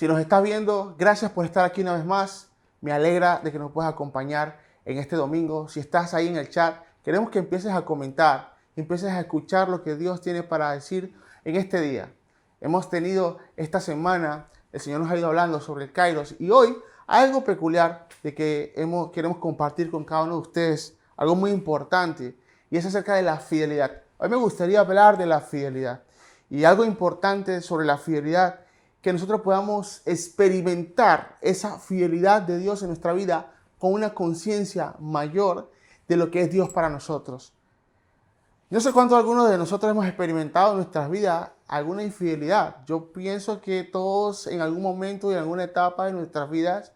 Si nos estás viendo, gracias por estar aquí una vez más. Me alegra de que nos puedas acompañar en este domingo. Si estás ahí en el chat, queremos que empieces a comentar, empieces a escuchar lo que Dios tiene para decir en este día. Hemos tenido esta semana, el Señor nos ha ido hablando sobre el Kairos y hoy algo peculiar de que queremos compartir con cada uno de ustedes, algo muy importante y es acerca de la fidelidad. Hoy me gustaría hablar de la fidelidad y algo importante sobre la fidelidad, que nosotros podamos experimentar esa fidelidad de Dios en nuestra vida con una conciencia mayor de lo que es Dios para nosotros. No sé cuánto algunos de nosotros hemos experimentado en nuestras vidas alguna infidelidad. Yo pienso que todos en algún momento y en alguna etapa de nuestras vidas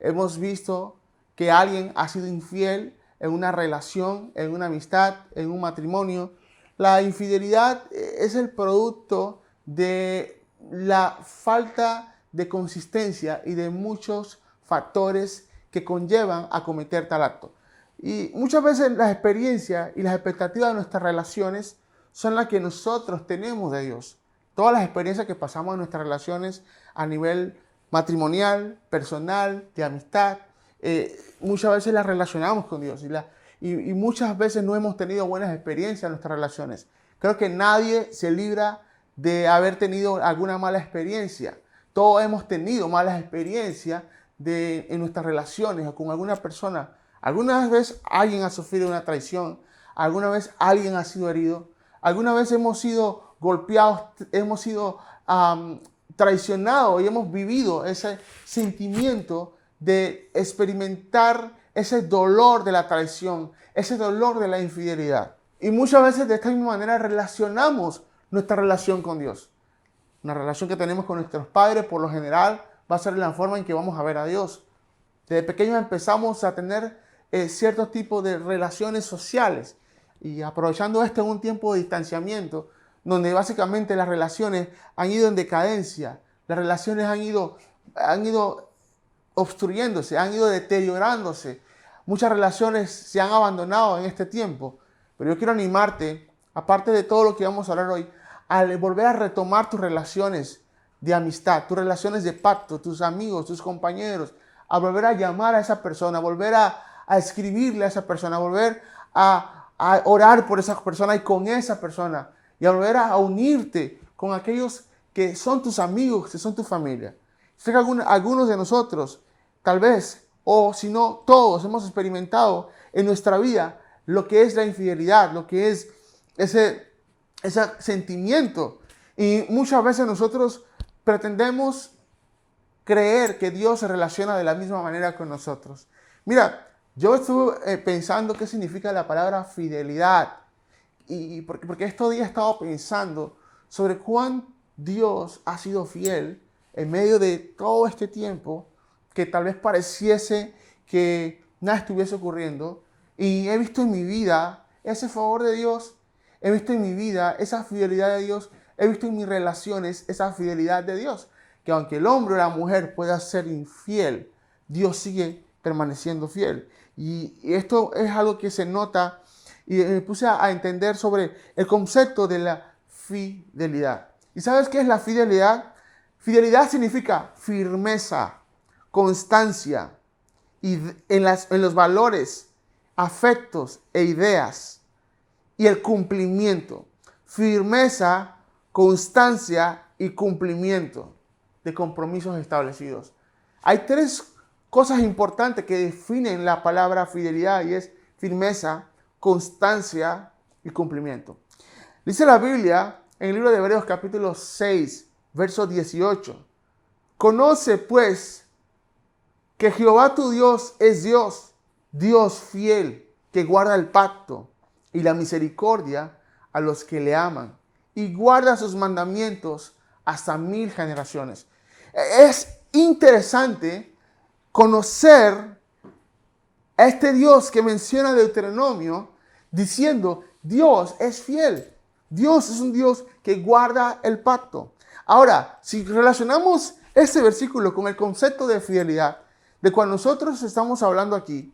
hemos visto que alguien ha sido infiel en una relación, en una amistad, en un matrimonio. La infidelidad es el producto de la falta de consistencia y de muchos factores que conllevan a cometer tal acto. Y muchas veces las experiencias y las expectativas de nuestras relaciones son las que nosotros tenemos de Dios. Todas las experiencias que pasamos en nuestras relaciones a nivel matrimonial, personal, de amistad, eh, muchas veces las relacionamos con Dios y, y muchas veces no hemos tenido buenas experiencias en nuestras relaciones. Creo que nadie se libra de haber tenido alguna mala experiencia. Todos hemos tenido malas experiencias de, en nuestras relaciones con alguna persona. Alguna vez alguien ha sufrido una traición, alguna vez alguien ha sido herido, alguna vez hemos sido golpeados, hemos sido traicionados y hemos vivido ese sentimiento de experimentar ese dolor de la traición, ese dolor de la infidelidad. Y muchas veces de esta misma manera relacionamos nuestra relación con Dios. Una relación que tenemos con nuestros padres, por lo general, va a ser la forma en que vamos a ver a Dios. Desde pequeños empezamos a tener eh, ciertos tipos de relaciones sociales y aprovechando esto un tiempo de distanciamiento, donde básicamente las relaciones han ido en decadencia, las relaciones han ido, han ido obstruyéndose, han ido deteriorándose. Muchas relaciones se han abandonado en este tiempo, pero yo quiero animarte, aparte de todo lo que vamos a hablar hoy, al volver a retomar tus relaciones de amistad, tus relaciones de pacto, tus amigos, tus compañeros, a volver a llamar a esa persona, a volver a, escribirle a esa persona, a volver a, orar por esa persona y con esa persona, y a volver a, unirte con aquellos que son tus amigos, que son tu familia. Sé que algunos, algunos de nosotros, tal vez, o si no todos, hemos experimentado en nuestra vida lo que es la infidelidad, lo que es ese ese sentimiento. Y muchas veces nosotros pretendemos creer que Dios se relaciona de la misma manera con nosotros. Mira, yo estuve eh, pensando qué significa la palabra fidelidad. Y porque, porque estos días he estado pensando sobre cuán Dios ha sido fiel en medio de todo este tiempo que tal vez pareciese que nada estuviese ocurriendo. Y he visto en mi vida ese favor de Dios He visto en mi vida esa fidelidad de Dios. He visto en mis relaciones esa fidelidad de Dios. Que aunque el hombre o la mujer pueda ser infiel, Dios sigue permaneciendo fiel. Y esto es algo que se nota y me puse a entender sobre el concepto de la fidelidad. ¿Y sabes qué es la fidelidad? Fidelidad significa firmeza, constancia y en, las, en los valores, afectos e ideas y el cumplimiento. Firmeza, constancia y cumplimiento de compromisos establecidos. Hay tres cosas importantes que definen la palabra fidelidad y es firmeza, constancia y cumplimiento. Dice la Biblia en el libro de Hebreos capítulo 6, verso 18. Conoce pues que Jehová tu Dios es Dios, Dios fiel, que guarda el pacto y la misericordia a los que le aman y guarda sus mandamientos hasta mil generaciones. Es interesante conocer a este Dios que menciona Deuteronomio diciendo, Dios es fiel. Dios es un Dios que guarda el pacto. Ahora, si relacionamos este versículo con el concepto de fidelidad, de cuando nosotros estamos hablando aquí,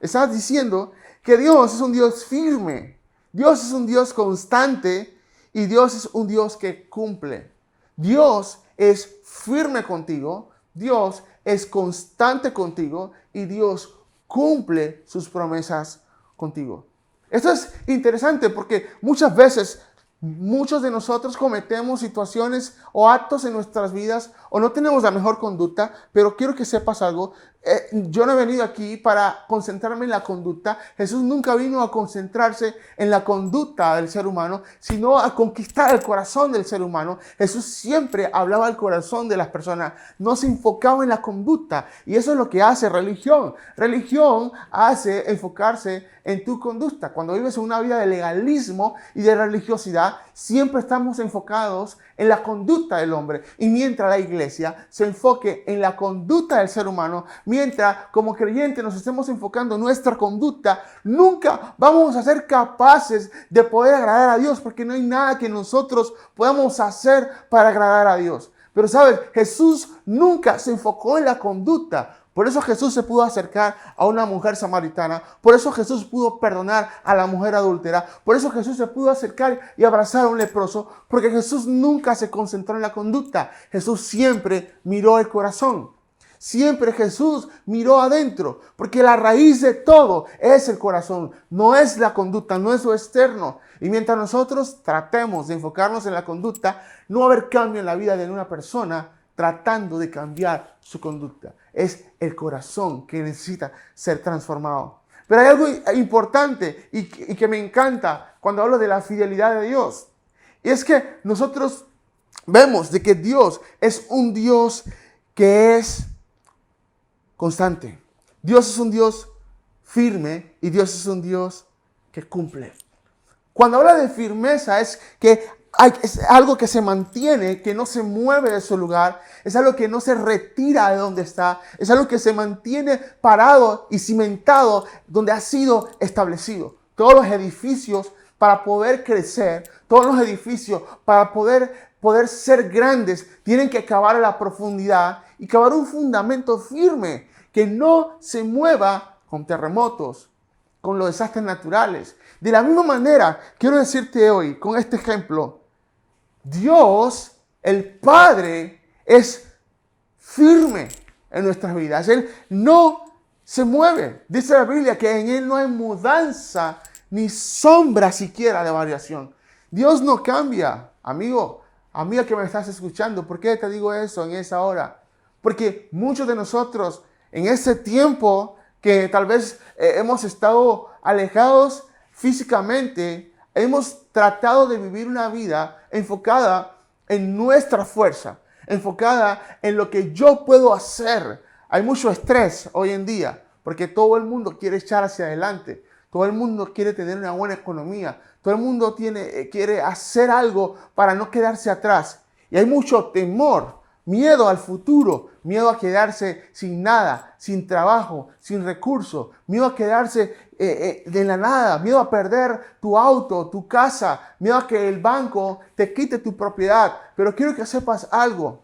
está diciendo que Dios es un Dios firme, Dios es un Dios constante y Dios es un Dios que cumple. Dios es firme contigo, Dios es constante contigo y Dios cumple sus promesas contigo. Esto es interesante porque muchas veces Muchos de nosotros cometemos situaciones o actos en nuestras vidas o no tenemos la mejor conducta, pero quiero que sepas algo. Eh, yo no he venido aquí para concentrarme en la conducta. Jesús nunca vino a concentrarse en la conducta del ser humano, sino a conquistar el corazón del ser humano. Jesús siempre hablaba al corazón de las personas, no se enfocaba en la conducta. Y eso es lo que hace religión. Religión hace enfocarse en tu conducta. Cuando vives una vida de legalismo y de religiosidad, siempre estamos enfocados en la conducta del hombre. Y mientras la iglesia se enfoque en la conducta del ser humano, mientras como creyentes nos estemos enfocando en nuestra conducta, nunca vamos a ser capaces de poder agradar a Dios, porque no hay nada que nosotros podamos hacer para agradar a Dios. Pero sabes, Jesús nunca se enfocó en la conducta. Por eso Jesús se pudo acercar a una mujer samaritana. Por eso Jesús pudo perdonar a la mujer adúltera. Por eso Jesús se pudo acercar y abrazar a un leproso. Porque Jesús nunca se concentró en la conducta. Jesús siempre miró el corazón. Siempre Jesús miró adentro. Porque la raíz de todo es el corazón. No es la conducta, no es lo externo. Y mientras nosotros tratemos de enfocarnos en la conducta, no va a haber cambio en la vida de una persona tratando de cambiar su conducta. Es el corazón que necesita ser transformado. Pero hay algo importante y, que me encanta cuando hablo de la fidelidad de Dios. Y es que nosotros vemos de que Dios es un Dios que es constante. Dios es un Dios firme y Dios es un Dios que cumple. Cuando habla de firmeza es que es algo que se mantiene, que no se mueve de su lugar, es algo que no se retira de donde está, es algo que se mantiene parado y cimentado donde ha sido establecido. Todos los edificios para poder crecer, todos los edificios para poder, poder ser grandes, tienen que cavar a la profundidad y cavar un fundamento firme que no se mueva con terremotos, con los desastres naturales. De la misma manera, quiero decirte hoy, con este ejemplo, Dios, el Padre, es firme en nuestras vidas. Él no se mueve. Dice la Biblia que en Él no hay mudanza ni sombra siquiera de variación. Dios no cambia, amigo, amiga que me estás escuchando. ¿Por qué te digo eso en esa hora? Porque muchos de nosotros en ese tiempo que tal vez eh, hemos estado alejados físicamente, Hemos tratado de vivir una vida enfocada en nuestra fuerza, enfocada en lo que yo puedo hacer. Hay mucho estrés hoy en día porque todo el mundo quiere echar hacia adelante, todo el mundo quiere tener una buena economía, todo el mundo tiene, eh, quiere hacer algo para no quedarse atrás. Y hay mucho temor Miedo al futuro, miedo a quedarse sin nada, sin trabajo, sin recursos, miedo a quedarse eh, eh, de la nada, miedo a perder tu auto, tu casa, miedo a que el banco te quite tu propiedad. Pero quiero que sepas algo.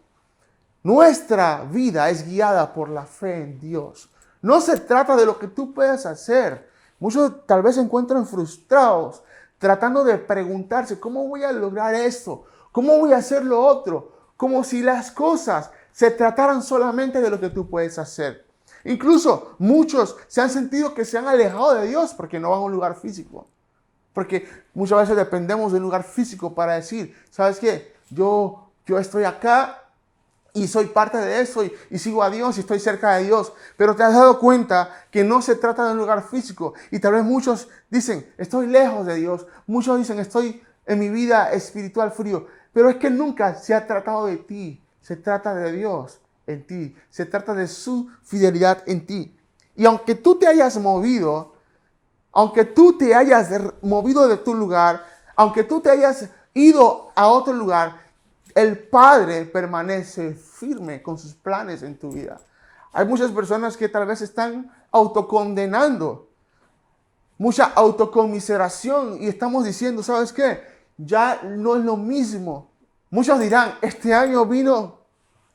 Nuestra vida es guiada por la fe en Dios. No se trata de lo que tú puedas hacer. Muchos tal vez se encuentran frustrados tratando de preguntarse, ¿cómo voy a lograr esto? ¿Cómo voy a hacer lo otro? Como si las cosas se trataran solamente de lo que tú puedes hacer. Incluso muchos se han sentido que se han alejado de Dios porque no van a un lugar físico. Porque muchas veces dependemos de un lugar físico para decir, ¿sabes qué? Yo, yo estoy acá y soy parte de eso y, y, sigo a Dios y estoy cerca de Dios. Pero te has dado cuenta que no se trata de un lugar físico. Y tal vez muchos dicen, estoy lejos de Dios. Muchos dicen, estoy en mi vida espiritual frío. Pero es que nunca se ha tratado de ti, se trata de Dios en ti, se trata de su fidelidad en ti. Y aunque tú te hayas movido, aunque tú te hayas movido de tu lugar, aunque tú te hayas ido a otro lugar, el Padre permanece firme con sus planes en tu vida. Hay muchas personas que tal vez están autocondenando, mucha autocomiseración y estamos diciendo, ¿sabes qué? Ya no es lo mismo. Muchos dirán, este año vino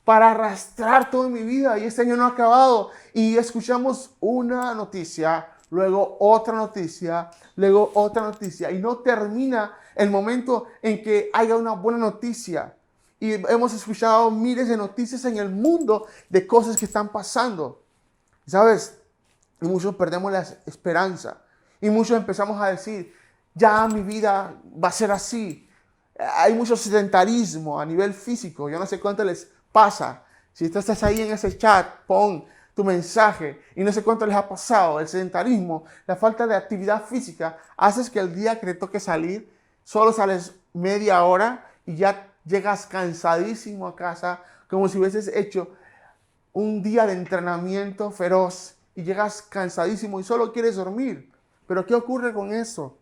para arrastrar toda mi vida y este año no ha acabado. Y escuchamos una noticia, luego otra noticia, luego otra noticia y no termina el momento en que haya una buena noticia. y hemos escuchado miles de noticias en el mundo de cosas que están pasando. ¿Sabes? Y muchos perdemos la esperanza. Y muchos empezamos a decir, ya mi vida va a ser así. Hay mucho sedentarismo a nivel físico. Yo no sé cuánto les pasa. Si tú estás ahí en ese chat, pon tu mensaje y no sé cuánto les ha pasado. El sedentarismo, la falta de actividad física, haces que el día que te toque salir, solo sales media hora y ya llegas cansadísimo a casa, como si hubieses hecho un día de entrenamiento feroz y llegas cansadísimo y solo quieres dormir. Pero ¿qué ocurre con eso?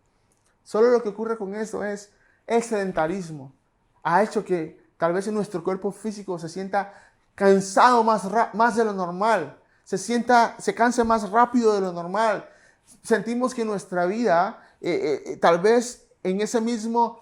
Solo lo que ocurre con eso es el sedentarismo. Ha hecho que tal vez en nuestro cuerpo físico se sienta cansado más, más de lo normal, se sienta, se canse más rápido de lo normal. Sentimos que nuestra vida, eh, eh, eh, tal vez en ese mismo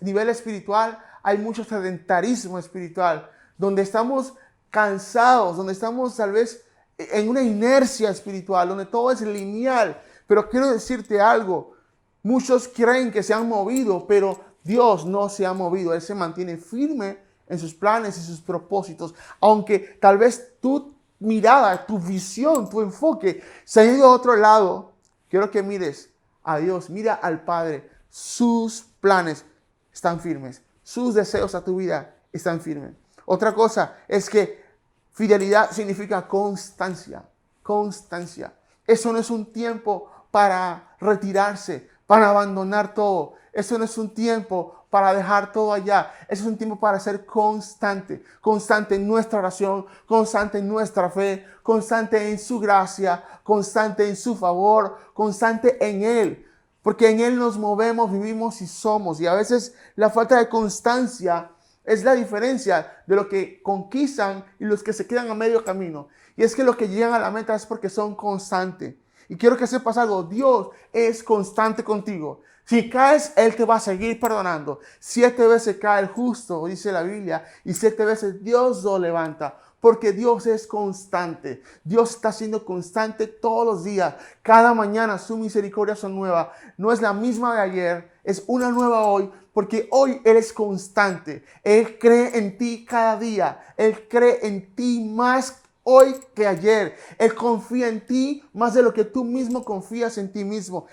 nivel espiritual, hay mucho sedentarismo espiritual, donde estamos cansados, donde estamos tal vez en una inercia espiritual, donde todo es lineal. Pero quiero decirte algo, muchos creen que se han movido, pero Dios no se ha movido, Él se mantiene firme en sus planes y sus propósitos, aunque tal vez tu mirada, tu visión, tu enfoque se ha ido a otro lado, quiero que mires a Dios, mira al Padre, sus planes están firmes, sus deseos a tu vida están firmes. Otra cosa es que fidelidad significa constancia, constancia. Eso no es un tiempo para retirarse, para abandonar todo. Eso no es un tiempo para dejar todo allá. Eso es un tiempo para ser constante, constante en nuestra oración, constante en nuestra fe, constante en su gracia, constante en su favor, constante en Él. Porque en Él nos movemos, vivimos y somos. Y a veces la falta de constancia es la diferencia de lo que conquistan y los que se quedan a medio camino. Y es que los que llegan a la meta es porque son constantes. Y quiero que sepas algo, Dios es constante contigo. Si caes, Él te va a seguir perdonando. Siete veces cae el justo, dice la Biblia, y siete veces Dios lo levanta. Porque Dios es constante. Dios está siendo constante todos los días. Cada mañana su misericordia son nuevas. No es la misma de ayer, es una nueva hoy. Porque hoy Él es constante. Él cree en ti cada día. Él cree en ti más hoy que ayer. Él confía en ti más de lo que tú mismo confías en ti mismo.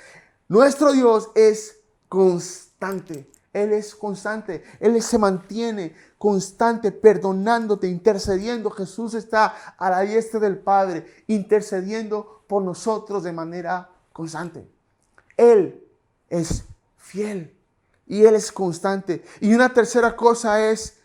Nuestro Dios es constante. Él es constante. Él se mantiene constante, perdonándote, intercediendo. Jesús está a la diestra del Padre, intercediendo por nosotros de manera constante. Él es fiel y Él es constante. Y una tercera cosa es,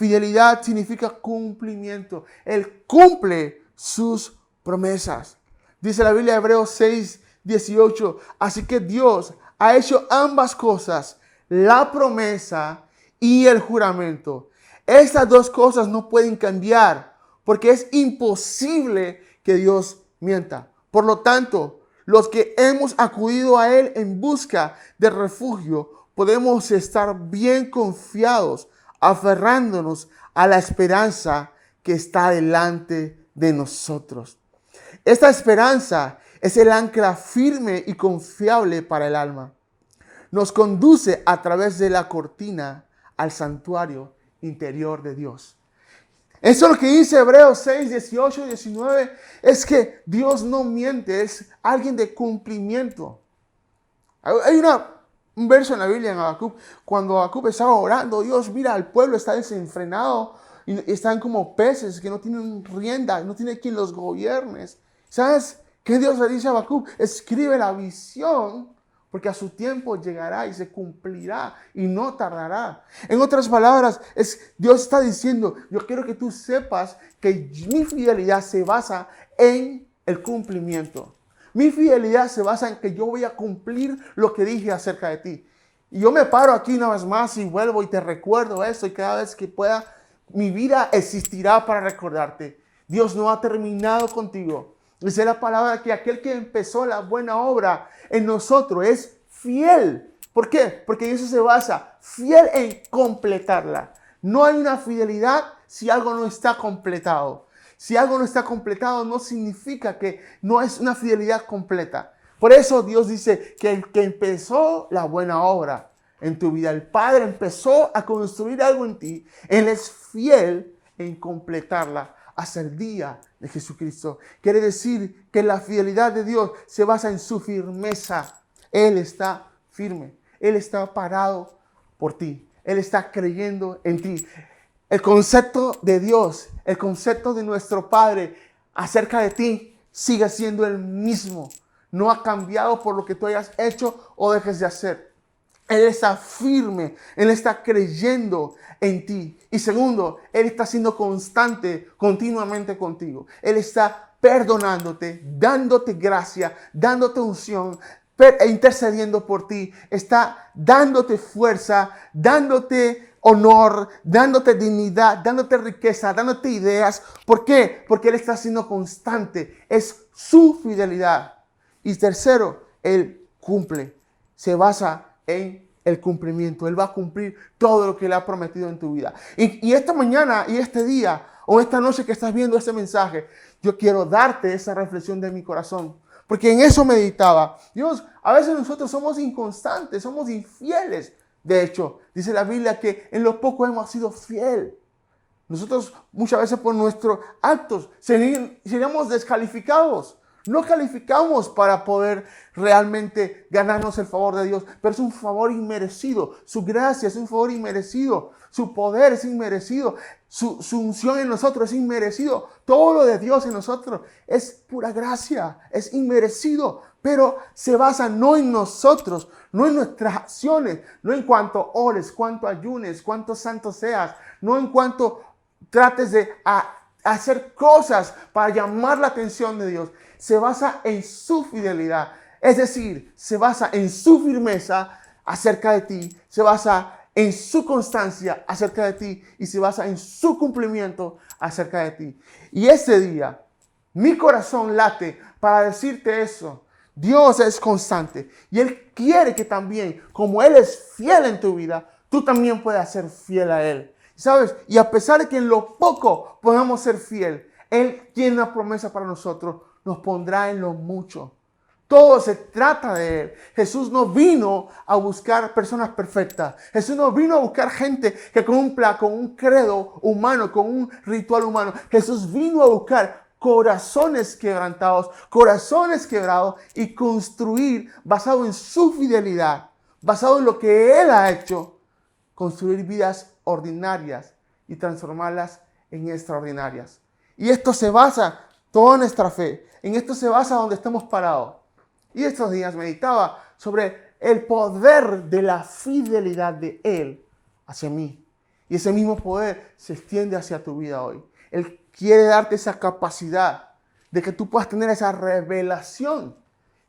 fidelidad significa cumplimiento. Él cumple sus promesas. Dice la Biblia de Hebreos 6, 18. Así que Dios ha hecho ambas cosas, la promesa y el juramento. Estas dos cosas no pueden cambiar porque es imposible que Dios mienta. Por lo tanto, los que hemos acudido a Él en busca de refugio, podemos estar bien confiados, aferrándonos a la esperanza que está delante de nosotros. Esta esperanza es el ancla firme y confiable para el alma. Nos conduce a través de la cortina al santuario interior de Dios. Eso es lo que dice Hebreos 6, 18 y 19. Es que Dios no miente, es alguien de cumplimiento. Hay una, un verso en la Biblia en Habacuc, cuando Habacuc estaba orando, Dios mira al pueblo, está desenfrenado y están como peces que no tienen rienda, no tiene quien los gobierne. ¿Sabes? ¿Qué Dios le dice a Habacuc? Escribe la visión porque a su tiempo llegará y se cumplirá y no tardará. En otras palabras, es, Dios está diciendo, yo quiero que tú sepas que mi fidelidad se basa en el cumplimiento. Mi fidelidad se basa en que yo voy a cumplir lo que dije acerca de ti. Y yo me paro aquí una vez más y vuelvo y te recuerdo eso y cada vez que pueda, mi vida existirá para recordarte. Dios no ha terminado contigo. Dice la palabra que aquel que empezó la buena obra en nosotros es fiel. ¿Por qué? Porque eso se basa, fiel en completarla. No hay una fidelidad si algo no está completado. Si algo no está completado no significa que no es una fidelidad completa. Por eso Dios dice que el que empezó la buena obra en tu vida. El Padre empezó a construir algo en ti. Él es fiel en completarla hasta el día de Jesucristo. Quiere decir que la fidelidad de Dios se basa en su firmeza. Él está firme. Él está parado por ti. Él está creyendo en ti. El concepto de Dios, el concepto de nuestro Padre acerca de ti sigue siendo el mismo. No ha cambiado por lo que tú hayas hecho o dejes de hacer. Él está firme, Él está creyendo en ti. Y segundo, Él está siendo constante continuamente contigo. Él está perdonándote, dándote gracia, dándote unción, e intercediendo por ti. Está dándote fuerza, dándote honor, dándote dignidad, dándote riqueza, dándote ideas. ¿Por qué? Porque Él está siendo constante. Es su fidelidad. Y tercero, Él cumple. Se basa en el cumplimiento. Él va a cumplir todo lo que Él ha prometido en tu vida. Y, esta mañana y este día o esta noche que estás viendo este mensaje, yo quiero darte esa reflexión de mi corazón. Porque en eso meditaba. Dios, a veces nosotros somos inconstantes, somos infieles. De hecho, dice la Biblia que en lo poco hemos sido fiel. Nosotros muchas veces por nuestros actos seríamos descalificados. No calificamos para poder realmente ganarnos el favor de Dios, pero es un favor inmerecido. Su gracia es un favor inmerecido. Su poder es inmerecido. Su, su, unción en nosotros es inmerecido. Todo lo de Dios en nosotros es pura gracia, es inmerecido. Pero se basa no en nosotros, no en nuestras acciones, no en cuanto ores, cuánto ayunes, cuánto santo seas, no en cuanto trates de hacer cosas para llamar la atención de Dios. Se basa en su fidelidad. Es decir, se basa en su firmeza acerca de ti, se basa en su constancia acerca de ti y se basa en su cumplimiento acerca de ti. Y ese día, mi corazón late para decirte eso. Dios es constante y Él quiere que también, como Él es fiel en tu vida, tú también puedas ser fiel a Él. ¿Sabes? Y a pesar de que en lo poco podamos ser fiel, Él tiene una promesa para nosotros, nos pondrá en lo mucho. Todo se trata de Él. Jesús no vino a buscar personas perfectas. Jesús no vino a buscar gente que cumpla con un credo humano, con un ritual humano. Jesús vino a buscar corazones quebrantados, corazones quebrados y construir basado en su fidelidad, basado en lo que Él ha hecho, construir vidas ordinarias y transformarlas en extraordinarias. Y esto se basa, toda nuestra fe, en esto se basa donde estamos parados. Y estos días meditaba sobre el poder de la fidelidad de Él hacia mí. Y ese mismo poder se extiende hacia tu vida hoy. Él quiere darte esa capacidad de que tú puedas tener esa revelación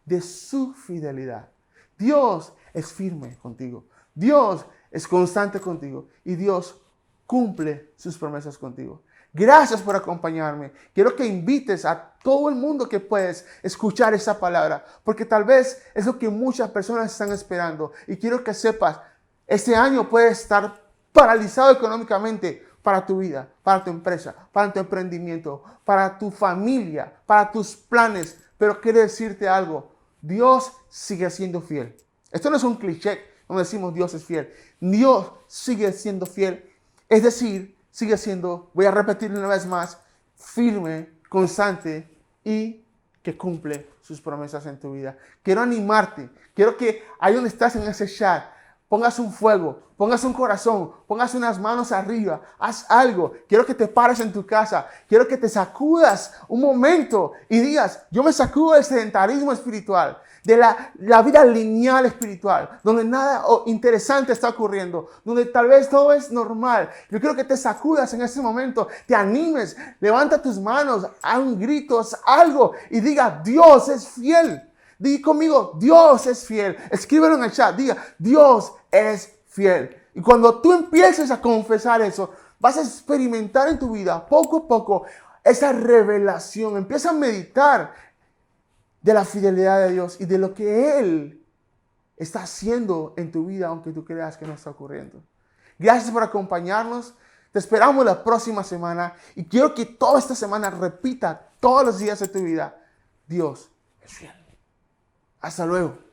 de su fidelidad. Dios es firme contigo. Dios es constante contigo. Y Dios cumple sus promesas contigo. Gracias por acompañarme. Quiero que invites a todo el mundo que puedes escuchar esa palabra, porque tal vez es lo que muchas personas están esperando. Y quiero que sepas, este año puede estar paralizado económicamente para tu vida, para tu empresa, para tu emprendimiento, para tu familia, para tus planes. Pero quiero decirte algo, Dios sigue siendo fiel. Esto no es un cliché donde decimos Dios es fiel. Dios sigue siendo fiel. Es decir, sigue siendo, voy a repetirlo una vez más, firme, constante y que cumple sus promesas en tu vida. Quiero animarte, quiero que ahí donde estás en ese chat, pongas un fuego, pongas un corazón, pongas unas manos arriba, haz algo. Quiero que te pares en tu casa, quiero que te sacudas un momento y digas, yo me sacudo del sedentarismo espiritual de la, vida lineal espiritual, donde nada interesante está ocurriendo, donde tal vez todo es normal. Yo quiero que te sacudas en ese momento, te animes, levanta tus manos, haz un grito, haz algo y diga, Dios es fiel. Diga conmigo, Dios es fiel. Escríbelo en el chat, diga, Dios es fiel. Y cuando tú empieces a confesar eso, vas a experimentar en tu vida poco a poco esa revelación. Empieza a meditar de la fidelidad de Dios y de lo que Él está haciendo en tu vida, aunque tú creas que no está ocurriendo. Gracias por acompañarnos. Te esperamos la próxima semana y quiero que toda esta semana repita todos los días de tu vida. Dios es fiel. Hasta luego.